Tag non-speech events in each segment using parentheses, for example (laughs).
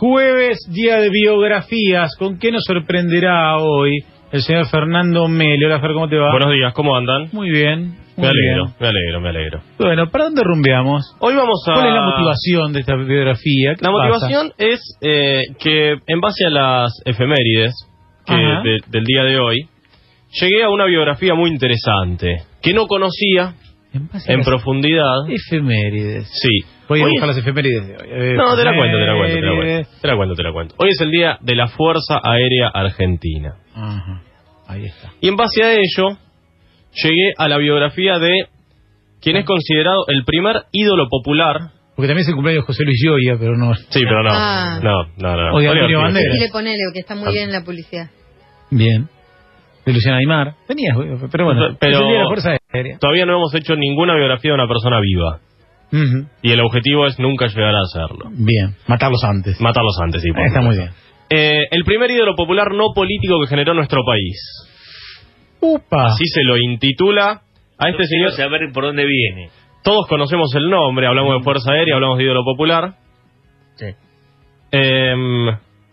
Jueves, día de biografías. ¿Con qué nos sorprenderá hoy el señor Fernando Meli? Hola, Fer, ¿cómo te va? Buenos días, ¿cómo andan? Muy bien. Muy me alegro, bien. me alegro, me alegro. Bueno, ¿para dónde rumbeamos? Hoy vamos a... ¿Cuál es la motivación de esta biografía? ¿Qué La pasa? motivación es eh, que en base a las efemérides que de- del día de hoy, llegué a una biografía muy interesante, que no conocía En, las profundidad. Efemérides. Sí. Voy a Hoy buscar es- las efemérides de hoy. Eh, No, te la cuento, te la cuento, te la cuento. Te la cuento, te la cuento. Hoy es el día de la Fuerza Aérea Argentina. Ajá, ahí está. Y en base a ello, llegué a la biografía de quien es considerado el primer ídolo popular Porque también es el cumpleaños de José Luis Gioia, pero no. Sí, pero no. Ah. No, no, no. O de Oliver Antonio. Banderas. Y le ponele, que está muy bien la publicidad. Bien. De Luciana Aymar. Tenías, pero bueno. Pero- es el día de la Fuerza Aérea. Todavía no hemos hecho ninguna biografía de una persona viva. Y el objetivo es nunca llegar a hacerlo. Bien. Matarlos antes. Matarlos antes, sí. por Está muy bien. Eh, el primer ídolo popular no político que generó nuestro país. Upa. Así se lo intitula a este señor. saber por dónde viene. Todos conocemos el nombre, hablamos de Fuerza Aérea, hablamos de ídolo popular. Sí. Eh,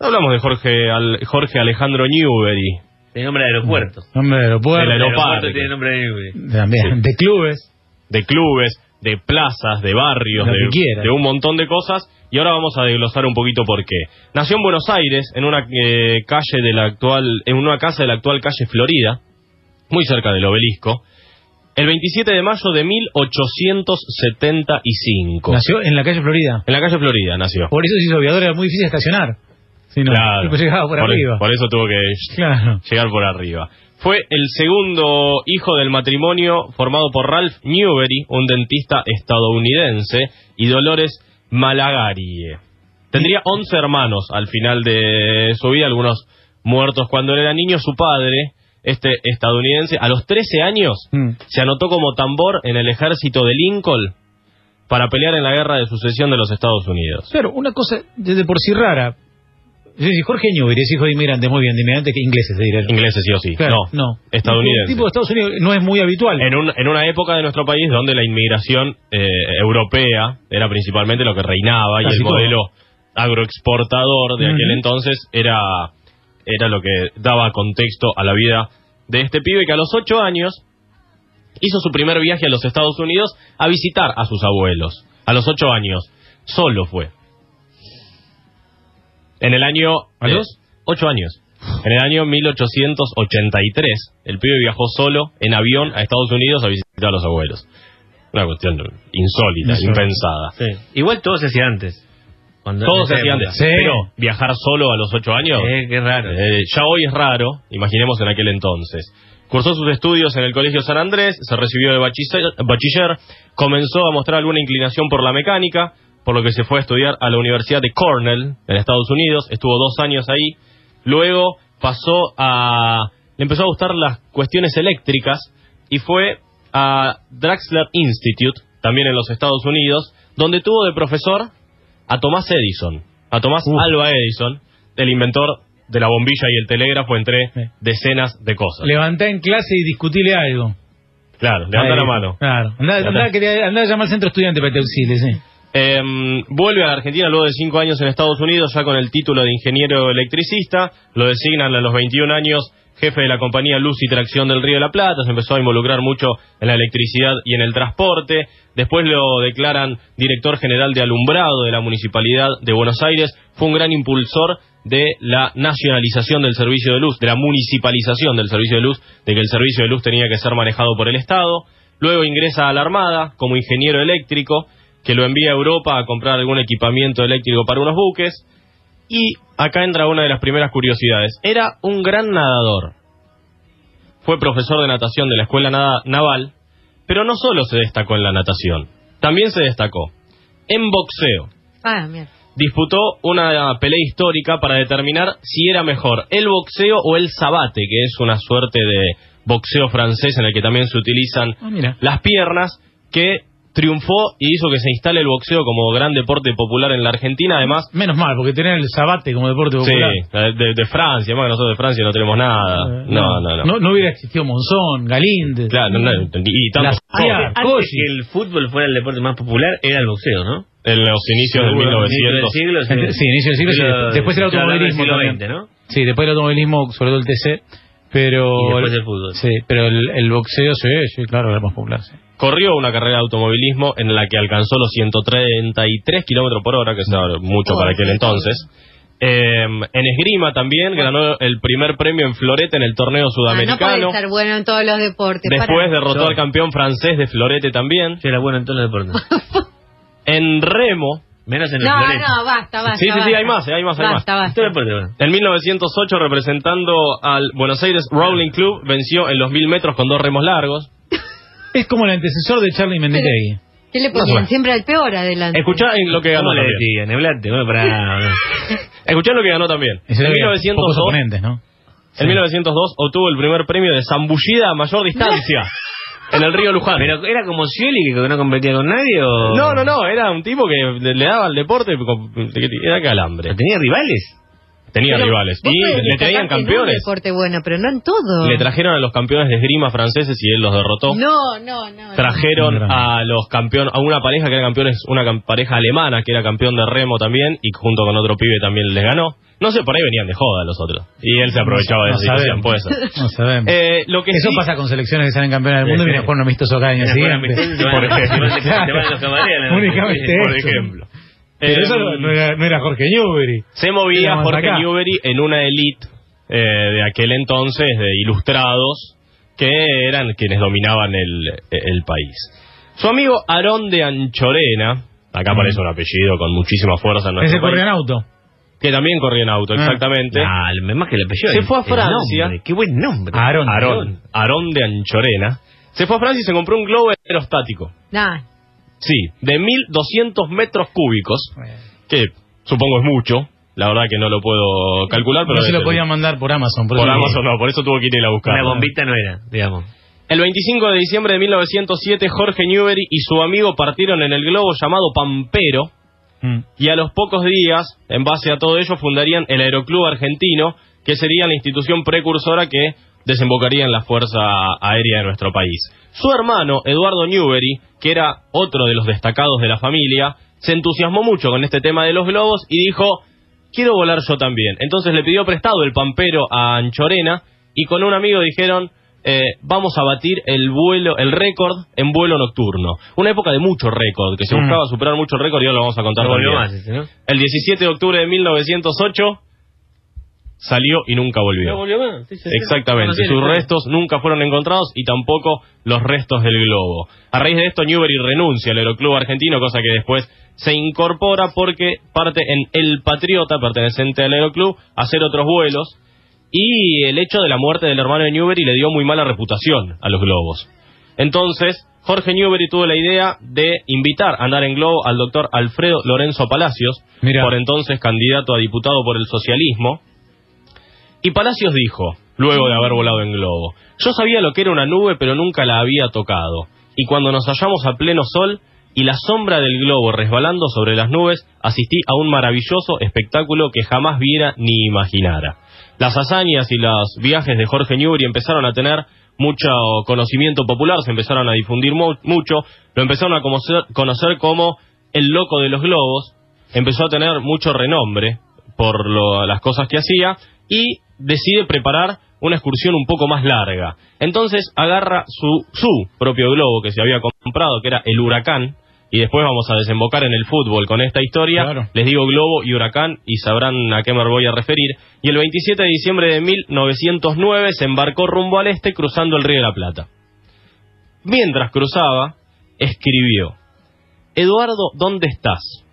hablamos de Jorge, Al- Jorge Alejandro Newbery. Tiene nombre de aeropuerto. Nombre de aeropuerto. Del El aeropuerto tiene nombre de Newbery. También. De clubes. de clubes, de plazas, de barrios, de, un montón de cosas. Y ahora vamos a desglosar un poquito por qué. Nació en Buenos Aires, en una eh, calle de la actual, en una casa de la actual calle Florida, muy cerca del obelisco, el 27 de mayo de 1875. Nació en la calle Florida. En la calle Florida nació. Por eso se hizo aviador, era muy difícil estacionar. Si no, Claro. llegaba por, arriba. por eso tuvo que Claro. llegar por arriba. Fue el segundo hijo del matrimonio formado por Ralph Newbery, un dentista estadounidense, y Dolores Malagarie. Tendría 11 hermanos al final de su vida, algunos muertos cuando él era niño. Su padre, este estadounidense, a los 13 años Mm. se anotó como tambor en el ejército de Lincoln para pelear en la guerra de sucesión de los Estados Unidos. Claro, una cosa de, de por sí rara. Es decir, Jorge Newbery es hijo de inmigrantes, muy bien, de inmigrantes que ingleses, te diré. Ingleses sí o sí. Claro, no, no. estadounidenses. Un tipo de Estados Unidos no es muy habitual. en, un- en una época de nuestro país donde la inmigración eh, europea era principalmente lo que reinaba y el todo. modelo agroexportador de aquel entonces era, era lo que daba contexto a la vida de este pibe que a los ocho años hizo su primer viaje a los Estados Unidos a visitar a sus abuelos. A los ocho años. Solo fue. En el año... ¿A eh, ocho años. En el año 1883, el pibe viajó solo en avión a Estados Unidos a visitar a los abuelos. Una cuestión insólita, impensada. Igual todo se hacía antes. Cuando- Todo en se hacía antes. Sí. Pero viajar solo a los ocho años, Eh, qué raro. eh, ya hoy es raro, imaginemos en aquel entonces. Cursó sus estudios en el Colegio San Andrés, se recibió de bachiller, bachiller, comenzó a mostrar alguna inclinación por la mecánica, por lo que se fue a estudiar a la Universidad de Cornell, en Estados Unidos, estuvo dos años ahí, luego pasó a... le empezó a gustar las cuestiones eléctricas y fue a Drexler Institute, también en los Estados Unidos, donde tuvo de profesor a Tomás Edison, a Tomás Uf. Alba Edison, el inventor de la bombilla y el telégrafo, entre decenas de cosas. Levantá en clase y discutile algo. Claro, levanta Ahí. la mano. Claro. Andá, andá, quería- andá a llamar al centro estudiante para que te auxilie, sí. Em, vuelve a Argentina luego de cinco años en Estados Unidos, ya con el título de ingeniero electricista. Lo designan a los 21 años jefe de la compañía Luz y Tracción del Río de la Plata. Se empezó a involucrar mucho en la electricidad y en el transporte. Después lo declaran director general de alumbrado de la Municipalidad de Buenos Aires. Fue un gran impulsor de la nacionalización del servicio de luz, de la municipalización del servicio de luz, de que el servicio de luz tenía que ser manejado por el Estado. Luego ingresa a la Armada como ingeniero eléctrico que lo envía a Europa a comprar algún equipamiento eléctrico para unos buques. Y acá entra una de las primeras curiosidades. Era un gran nadador. Fue profesor de natación de la Escuela Nada- Naval, pero no solo se destacó en la natación, también se destacó en boxeo. Ah. Disputó una pelea histórica para determinar si era mejor el boxeo o el sabate, que es una suerte de boxeo francés en el que también se utilizan Ah, las piernas, que triunfó y hizo que se instale el boxeo como gran deporte popular en la Argentina. Además, Menos mal, porque tener el sabate como deporte popular. sí, de, de Francia, más que nosotros de Francia no tenemos nada. Eh, No, no, no. No, no hubiera existido Monzón, Galíndez. Claro, no, no, y Las-. Ah, Antes que el fútbol fuera el deporte más popular, era el boxeo, ¿no? En los inicios del Seguro, inicio 1900. siglo, sí, inicio del siglo, sí, Siglo- después el automovilismo siglo también. ¿no? Sí, después el automovilismo, sobre todo el TC, pero... Y después el fútbol. Sí, pero el, el boxeo, sí, sí, claro, era más popular, sí. Corrió una carrera de automovilismo en la que alcanzó los 133 kilómetros por hora, que es mucho para aquel entonces. Eh, en esgrima también ganó el primer premio en florete en el torneo Ah, no puede sudamericano. estar bueno en todos los deportes. Después derrotó Yo- al campeón francés de florete también. Yo era bueno en todos los deportes. (laughs) En remo, Menos en el No, florete. no, basta, basta. Sí, sí, sí, basta. hay más, hay más, hay más. Basta, basta. en 1908 representando al Buenos Aires Rowling Club, venció en los 1000 metros con dos remos largos. (laughs) Es como el antecesor de Charlie Menditegui. ¿Qué le ponían? Siempre al peor adelante. Escuchá en lo que ganó ¿Cómo le también. bueno, para... (laughs) Escuchá lo que ganó también. En era que pocos 1902, oponentes, ¿no? en 1902 obtuvo el primer premio de zambullida a mayor distancia en el río Luján. ¿Pero era como Scioli que no competía con nadie o...? No, no, no, era un tipo que le, daba al deporte, era calambre. ¿Tenía rivales? Tenía Pero rivales. Y le traían campeones. deporte bueno, pero no en todo. Le trajeron a los campeones de esgrima franceses y él los derrotó. No, no, no. no. Trajeron a los campeones, a una pareja que era campeones, una cam- pareja alemana que era campeón de remo también y junto con otro pibe también les ganó. No sé, por ahí venían de joda los otros. Y él se aprovechaba de No esa situación, sabemos. puede ser. No sabemos. Eh, lo que Eso sí- pasa con selecciones que salen campeones del mundo y vienen a jugar un amistoso cada año siguiente. (laughs) Por ejemplo. Únicamente por ejemplo. Pero Eh, eso no era, no era Jorge Newbery. Se movía Jorge acá. Newbery en una elite eh, de aquel entonces de ilustrados que eran quienes dominaban el, el país. Su amigo Aarón de Anchorena, acá Mm. aparece un apellido con muchísima fuerza en nuestro Ese corría en auto. que también corría en auto, Ah. exactamente. Ah, el- más que el apellido. Se el- fue a Francia. nombre, Qué buen nombre. Aarón. Aarón, Aarón de Anchorena. Se fue a Francia y se compró un globo aerostático. Nah. Sí, de 1200 metros cúbicos, que supongo es mucho. La verdad que no lo puedo calcular, pero no se lo ser podían mandar por Amazon. Por eso- Amazon no, por eso tuvo que ir a ir a buscar. Una bombita no era, digamos. El 25 de diciembre de 1907, Jorge Newbery y su amigo partieron en el globo llamado Pampero Mm. y a los pocos días, en base a todo ello, fundarían el Aeroclub Argentino, que sería la institución precursora que desembocaría en la Fuerza Aérea de nuestro país. Su hermano, Eduardo Newbery, que era otro de los destacados de la familia, se entusiasmó mucho con este tema de los globos y dijo, quiero volar yo también. Entonces le pidió prestado el Pampero a Anchorena y con un amigo dijeron, eh, vamos a batir el vuelo, el récord en vuelo nocturno. Una época de mucho récord, que se Mm. buscaba superar mucho récord y ahora lo vamos a contar más ¿no? El 17 de octubre de 1908 salió y nunca volvió. No volvió más. Sí, sí, sí. Exactamente, sus restos nunca fueron encontrados y tampoco los restos del globo. A raíz de esto, Newbery renuncia al Aeroclub Argentino, cosa que después se incorpora porque parte en El Patriota, perteneciente al Aeroclub, a hacer otros vuelos. Y el hecho de la muerte del hermano de Newbery le dio muy mala reputación a los globos. Entonces, Jorge Newbery tuvo la idea de invitar a andar en globo al doctor Alfredo Lorenzo Palacios, por entonces candidato a diputado por el socialismo. Y Palacios dijo, luego de haber volado en globo, yo sabía lo que era una nube, pero nunca la había tocado. Y cuando nos hallamos a pleno sol y la sombra del globo resbalando sobre las nubes, asistí a un maravilloso espectáculo que jamás viera ni imaginara. Las hazañas y los viajes de Jorge Newbery empezaron a tener mucho conocimiento popular, se empezaron a difundir mu- mucho, lo empezaron a conocer, conocer como el loco de los globos, empezó a tener mucho renombre por lo- las cosas que hacía y decide preparar una excursión un poco más larga. Entonces agarra su, su propio globo que se había comprado, que era el Huracán, y después vamos a desembocar en el fútbol con esta historia. Claro. Les digo globo y huracán y sabrán a qué me voy a referir. Y el 27 de diciembre de 1909 se embarcó rumbo al este cruzando el Río de la Plata. Mientras cruzaba, escribió, Eduardo, ¿dónde estás?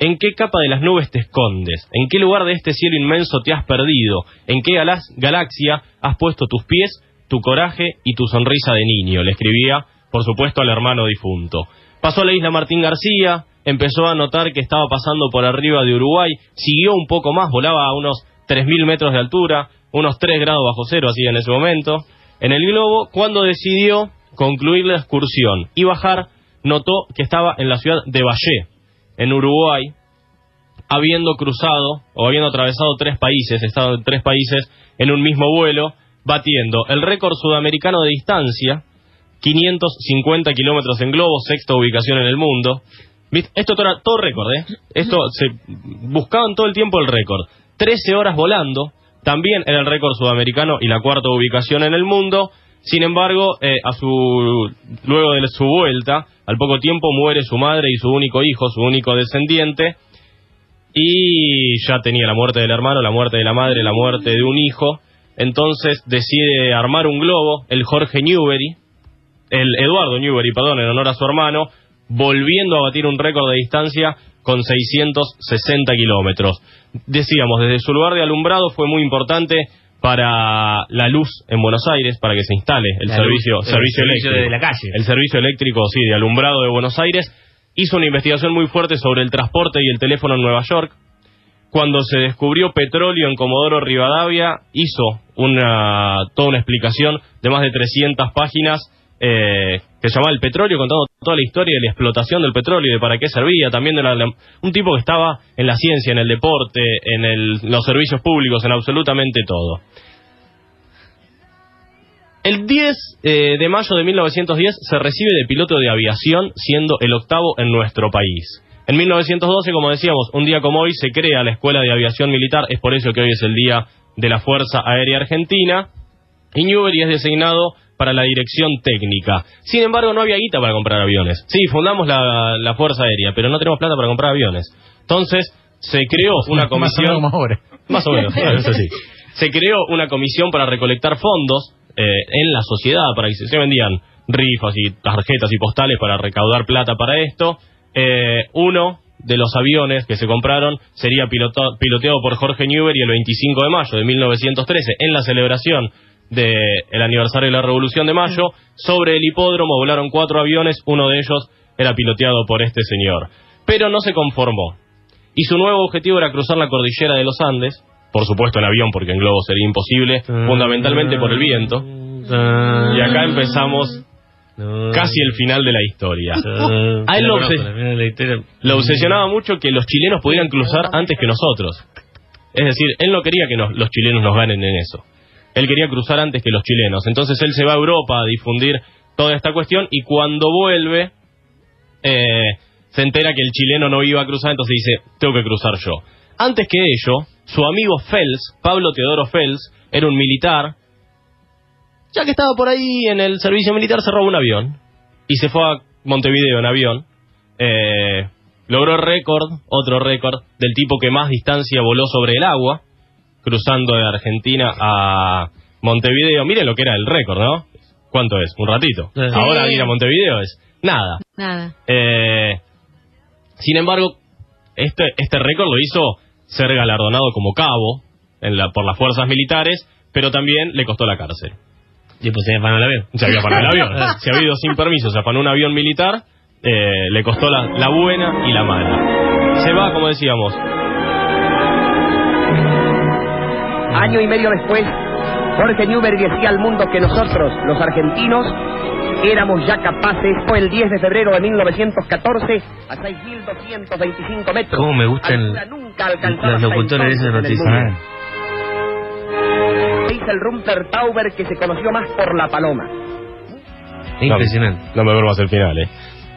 ¿En qué capa de las nubes te escondes? ¿En qué lugar de este cielo inmenso te has perdido? ¿En qué galaxia has puesto tus pies, tu coraje y tu sonrisa de niño? Le escribía, por supuesto, al hermano difunto. Pasó a la isla Martín García, empezó a notar que estaba pasando por arriba de Uruguay, siguió un poco más, volaba a unos 3.000 metros de altura, unos 3 grados bajo cero, así en ese momento, en el globo, cuando decidió concluir la excursión y bajar, notó que estaba en la ciudad de Valle, en Uruguay, habiendo cruzado o habiendo atravesado tres países, estado en tres países en un mismo vuelo, batiendo el récord sudamericano de distancia, 550 kilómetros en globo, sexta ubicación en el mundo. Esto era todo récord, ¿eh? Esto se buscaban todo el tiempo el récord. 13 horas volando, también era el récord sudamericano y la cuarta ubicación en el mundo. Sin embargo, eh, a su luego de su vuelta, al poco tiempo muere su madre y su único hijo, su único descendiente, y ya tenía la muerte del hermano, la muerte de la madre, la muerte de un hijo. Entonces decide armar un globo, el Jorge Newbery, el Eduardo Newbery, perdón, en honor a su hermano, volviendo a batir un récord de distancia con 660 kilómetros. Decíamos, desde su lugar de alumbrado fue muy importante para la luz en Buenos Aires, para que se instale el La servicio, luz, el servicio servicio eléctrico. de la calle. El servicio eléctrico, sí, de alumbrado de Buenos Aires. Hizo una investigación muy fuerte sobre el transporte y el teléfono en Nueva York. Cuando se descubrió petróleo en Comodoro Rivadavia, hizo una, toda una explicación de más de 300 páginas eh, que se llamaba El Petróleo, contando toda la historia de la explotación del petróleo y de para qué servía. También de un tipo que estaba en la ciencia, en el deporte, en los servicios públicos, en absolutamente todo. El 10 eh, de mayo de 1910 se recibe de piloto de aviación, siendo el octavo en nuestro país. En 1912, como decíamos, un día como hoy se crea la Escuela de Aviación Militar, es por eso que hoy es el Día de la Fuerza Aérea Argentina, y Newbery es designado para la dirección técnica. Sin embargo, no había guita para comprar aviones. Sí, fundamos la, la Fuerza Aérea, pero no tenemos plata para comprar aviones. Entonces, se creó una Más o comisión... menos. Más o menos, claro, eso sí. (laughs) Se creó una comisión para recolectar fondos eh, en la sociedad, para que se, vendían rifas y tarjetas y postales para recaudar plata para esto. Eh, uno de los aviones que se compraron sería pilota- piloteado por Jorge Newbery el 25 de mayo de 1913 en la celebración del aniversario de la Revolución de Mayo. Sobre el hipódromo volaron cuatro aviones, uno de ellos era piloteado por este señor. Pero no se conformó y su nuevo objetivo era cruzar la cordillera de los Andes, por supuesto en avión porque en globo sería imposible, fundamentalmente por el viento. Y acá empezamos casi el final de la historia. (laughs) A él lo, obses- lo obsesionaba mucho que los chilenos pudieran cruzar antes que nosotros. Es decir, él no quería que nos- los chilenos nos ganen en eso. Él quería cruzar antes que los chilenos. Entonces él se va a Europa a difundir toda esta cuestión y cuando vuelve eh, se entera que el chileno no iba a cruzar, entonces dice, tengo que cruzar yo. Antes que ello, su amigo Fels, Pablo Teodoro Fels, era un militar. Ya que estaba por ahí en el servicio militar, se robó un avión y se fue a Montevideo en avión. Eh, logró récord, otro récord, del tipo que más distancia voló sobre el agua, cruzando de Argentina a Montevideo. Miren lo que era el récord, ¿no? ¿Cuánto es? Un ratito. Sí. Ahora ir a Montevideo es nada. Nada. Eh, sin embargo, este, este récord lo hizo ser galardonado como cabo en la, por las fuerzas militares, pero también le costó la cárcel. Y pues se afanó el avión. Se había afanado el avión. (laughs) Se había ido sin permiso, se afanó un avión militar, eh, le costó la, la buena y la mala. Se va, como decíamos, Año y medio después, Jorge Newbery decía al mundo que nosotros, los argentinos, éramos ya capaces, fue el 10 de febrero de 1914, a 6.225 metros. ¿Cómo me gustan nunca los locutores de en el noticias? mundo. Dice el Rumper Tauber que se conoció más por la paloma. Impresionante. No, no me vuelvo a hacer final, eh.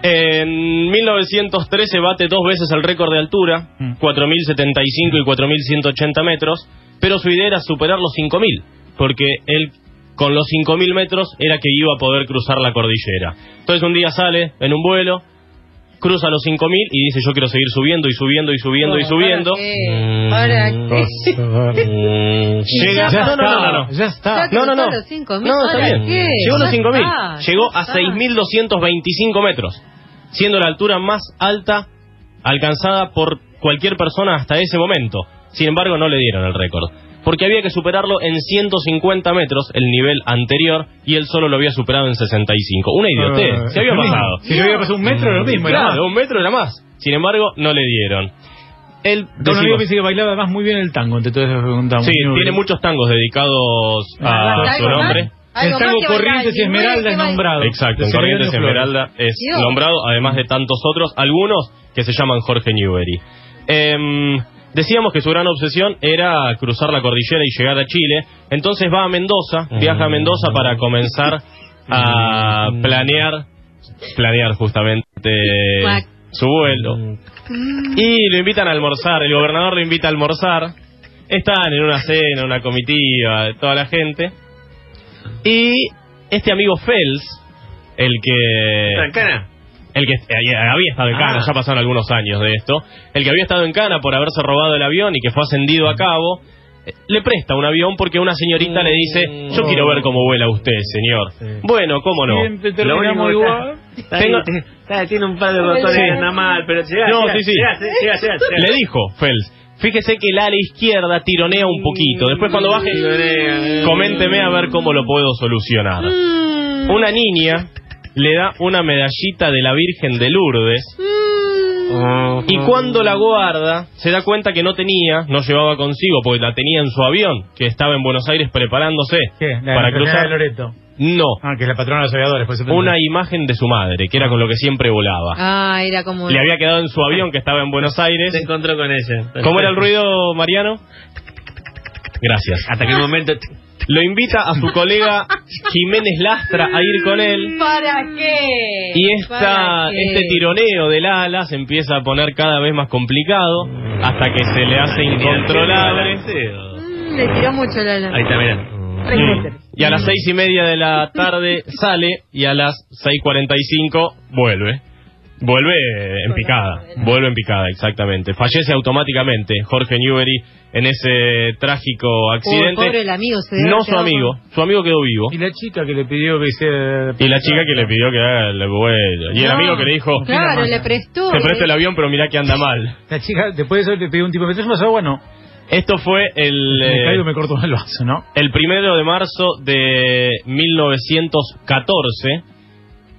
En 1913 bate dos veces el récord de altura, Mm. 4.075 y 4.180 metros, pero su idea era superar los 5.000, porque él con los 5.000 metros era que iba a poder cruzar la cordillera. Entonces un día sale en un vuelo, cruza los 5.000 y dice yo quiero seguir subiendo y subiendo y subiendo y subiendo. ¿Para Mm. qué? Mm, Llega... Ya no, no, no, ya está. No, no, no. los 5.000. No, está ¿Para bien. qué? Llegó a los Ya 5.000. está, Llegó a está. 6.225 metros, siendo la altura más alta alcanzada por cualquier persona hasta ese momento. Sin embargo, no le dieron el récord. Porque había que superarlo en 150 metros, el nivel anterior, y él solo lo había superado en 65. Una idiotez. Se había pasado. Si le había pasado un metro, era lo mismo. era Claro, más. un metro era más. Sin embargo, no le dieron. Él, Un amigo me dice que bailaba además muy bien el tango, entre todas esas preguntamos. Sí, tiene muchos tangos dedicados a ¿Algo su nombre. El ¿Algo más tango? Corrientes y ¿Y Esmeralda es nombrado. Exacto, en Corrientes Flores. Esmeralda es Dios. nombrado, además de tantos otros, algunos que se llaman Jorge Newbery. Em, decíamos que su gran obsesión era cruzar la cordillera y llegar a Chile, entonces va a Mendoza, viaja a Mendoza para comenzar a planear, planear justamente su vuelo. Y lo invitan a almorzar, el gobernador lo invita a almorzar. Están en una cena, una comitiva, toda la gente. Y este amigo Fels, el que... ¿En Cana? El que eh, había estado en Cana, Ah. ya pasaron algunos años de esto. El que había estado en Cana por haberse robado el avión y que fue ascendido a cabo, eh, le presta un avión porque una señorita le dice, yo quiero ver cómo vuela usted, señor. Bueno, cómo no. Lo único que igual. está- Tengo- está- está- tiene un par de botones Sí. anda mal, pero llega, No, llega, sí, sí. llega, llega, llega, llega. Le dijo Fels, fíjese que el ala izquierda tironea un poquito. Después cuando baje, coménteme a ver cómo lo puedo solucionar. Una niña le da una medallita de la Virgen de Lourdes Oh. y cuando la guarda se da cuenta que no tenía, no llevaba consigo porque la tenía en su avión, que estaba en Buenos Aires preparándose ¿Qué? La para cruzar. de Loreto. No, Ah, que es la patrona de los aviadores. Pues, una imagen de su madre, que era con lo que siempre volaba. Ah, era como... Le había quedado en su avión que estaba en Buenos Aires. Se encontró con ella. ¿Cómo era el ruido, Mariano? Gracias. Hasta que un momento. Lo invita a su colega Jiménez Lastra a ir con él. ¿Para qué? Y esta, ¿Para qué? este tironeo del ala se empieza a poner cada vez más complicado hasta que se le hace incontrolable. Mm, le tiró mucho la... Ahí está, mirá. Mm. Y a las seis y media de la tarde sale y a las 6.45 vuelve. Vuelve en picada, vuelve en picada, exactamente. Fallece automáticamente Jorge Newbery en ese trágico Uy, accidente. pobre el amigo. Se debe no su amigo, su amigo quedó vivo. Y la chica que le pidió que hiciera... Y la chica que le pidió que haga el vuelo. Y el No. amigo que le dijo, con- Claro, le prestó. te presto el le- avión, pero mirá que anda mal. La chica, después de eso le pidió un tipo, ¿me traes de agua? No. Esto fue el, Me eh, caigo me corto el vaso, ¿no? el primero de marzo de 1914,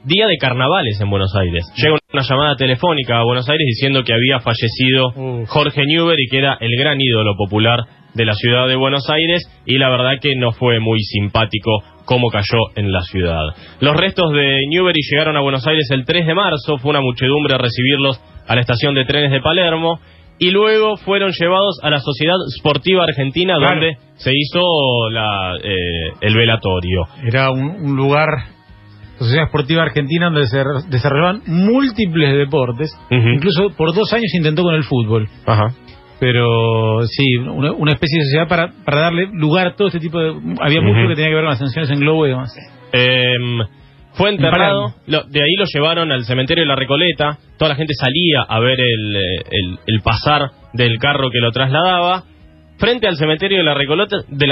día de carnavales en Buenos Aires. Llega una llamada telefónica a Buenos Aires diciendo que había fallecido. Jorge Newbery, que era el gran ídolo popular de la ciudad de Buenos Aires, y la verdad que no fue muy simpático cómo cayó en la ciudad. Los restos de Newbery llegaron a Buenos Aires el 3 de marzo, fue una muchedumbre a recibirlos a la estación de trenes de Palermo, y luego fueron llevados a la Sociedad Sportiva Argentina, Claro. donde se hizo la, eh, el velatorio. Era un, un lugar, Sociedad Esportiva Argentina, donde se desarrollaban múltiples deportes. Incluso por dos años intentó con el fútbol. Ajá. Pero sí, una, una especie de sociedad para, para darle lugar a todo este tipo de... Había mucho que tenía que ver con las sanciones en globo y demás. Em, fue enterrado, lo- de ahí lo llevaron al cementerio de la Recoleta, toda la gente salía a ver el, eh, el- el pasar del carro que lo trasladaba. Frente al cementerio de la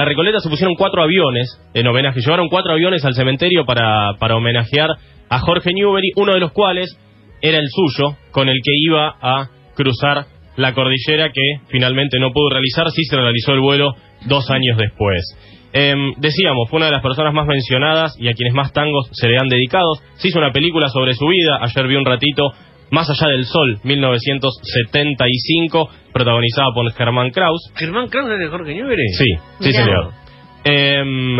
Recoleta, se pusieron cuatro aviones en homenaje, llevaron cuatro aviones al cementerio para, para homenajear a Jorge Newbery, uno de los cuales era el suyo, con el que iba a cruzar la cordillera que finalmente no pudo realizar, sí se realizó el vuelo dos años después. Em, decíamos, fue una de las personas más mencionadas y a quienes más tangos se le han dedicado. Se hizo una película sobre su vida, ayer vi un ratito, Más allá del sol, 1975, protagonizada por Germán Kraus. ¿Germán Kraus es de Jorge Newbery? Sí, sí Mirá. señor. Em,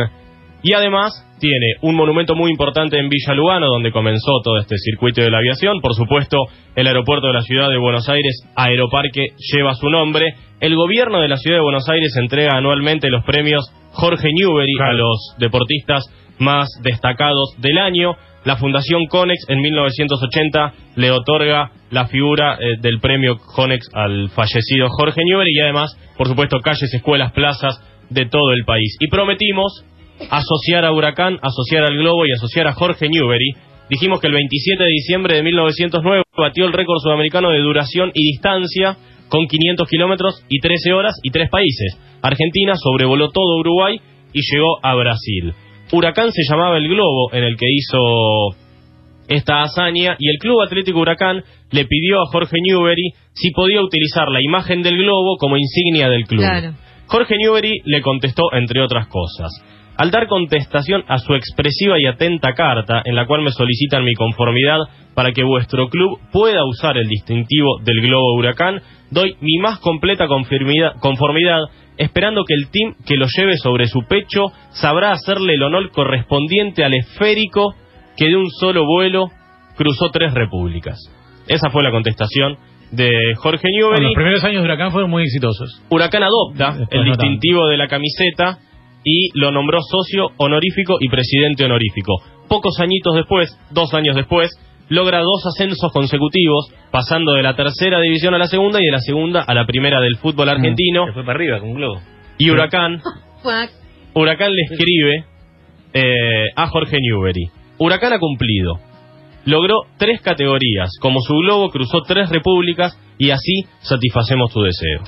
y además tiene un monumento muy importante en Villa Lugano, donde comenzó todo este circuito de la aviación. Por supuesto, el aeropuerto de la ciudad de Buenos Aires, Aeroparque, lleva su nombre. El gobierno de la ciudad de Buenos Aires entrega anualmente los premios Jorge Newbery Claro. a los deportistas más destacados del año. La Fundación Conex en 1980 le otorga la figura eh, del premio Conex al fallecido Jorge Newbery y además, por supuesto, calles, escuelas, plazas de todo el país. Y prometimos asociar a Huracán, asociar al Globo y asociar a Jorge Newbery. Dijimos que el 27 de diciembre de 1909 batió el récord sudamericano de duración y distancia con 500 kilómetros y 13 horas y tres países. Argentina sobrevoló todo Uruguay y llegó a Brasil. Huracán se llamaba el Globo en el que hizo esta hazaña y el Club Atlético Huracán le pidió a Jorge Newbery si podía utilizar la imagen del globo como insignia del club. Claro. Jorge Newbery le contestó, entre otras cosas. Al dar contestación a su expresiva y atenta carta, en la cual me solicitan mi conformidad para que vuestro club pueda usar el distintivo del globo huracán, doy mi más completa conformidad, esperando que el team que lo lleve sobre su pecho sabrá hacerle el honor correspondiente al esférico que de un solo vuelo cruzó tres repúblicas. Esa fue la contestación de Jorge Bueno, Newbery. los primeros años de Huracán fueron muy exitosos. Huracán adopta Después el no tanto. distintivo de la camiseta y lo nombró socio honorífico y presidente honorífico. Pocos añitos después, dos años después, logra dos ascensos consecutivos, pasando de la tercera división a la segunda y de la segunda a la primera del fútbol argentino. Se fue para arriba con un globo. Y Huracán. (laughs) Huracán le escribe eh, a Jorge Newbery. Huracán ha cumplido. Logró tres categorías. Como su globo cruzó tres repúblicas y así satisfacemos tu deseo.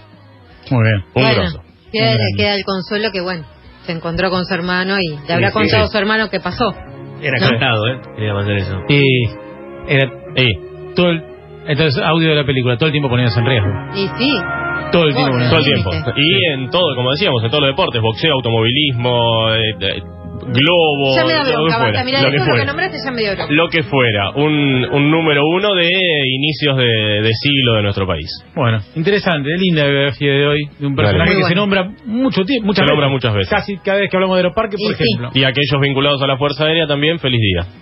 Muy bien. Un bueno, grosso. queda, el consuelo que, bueno, se encontró con su hermano y le habrá Sí, contado sí. a su hermano qué pasó. Era No. cantado, ¿eh? Quería hacer eso. Y era Y todo el, entonces audio de la película, todo el tiempo poniéndose en riesgo. Y sí, Todo el tiempo Bueno, todo el tiempo. Y en todo, como decíamos, en todos los deportes, boxeo, automovilismo, eh, eh, globo, ya me da lo que bronca, fuera. Mira, lo que todo lo que fuera. nombraste ya me dio bronca. Lo que fuera, un, un número uno de inicios de, de siglo de nuestro país. Bueno, interesante, linda biografía de hoy, de un personaje que se nombra mucho tiempo, muchas Se nombra veces. muchas veces. Casi cada vez que hablamos de Aeroparque, por Y sí. ejemplo. Y aquellos vinculados a la Fuerza Aérea también, feliz día.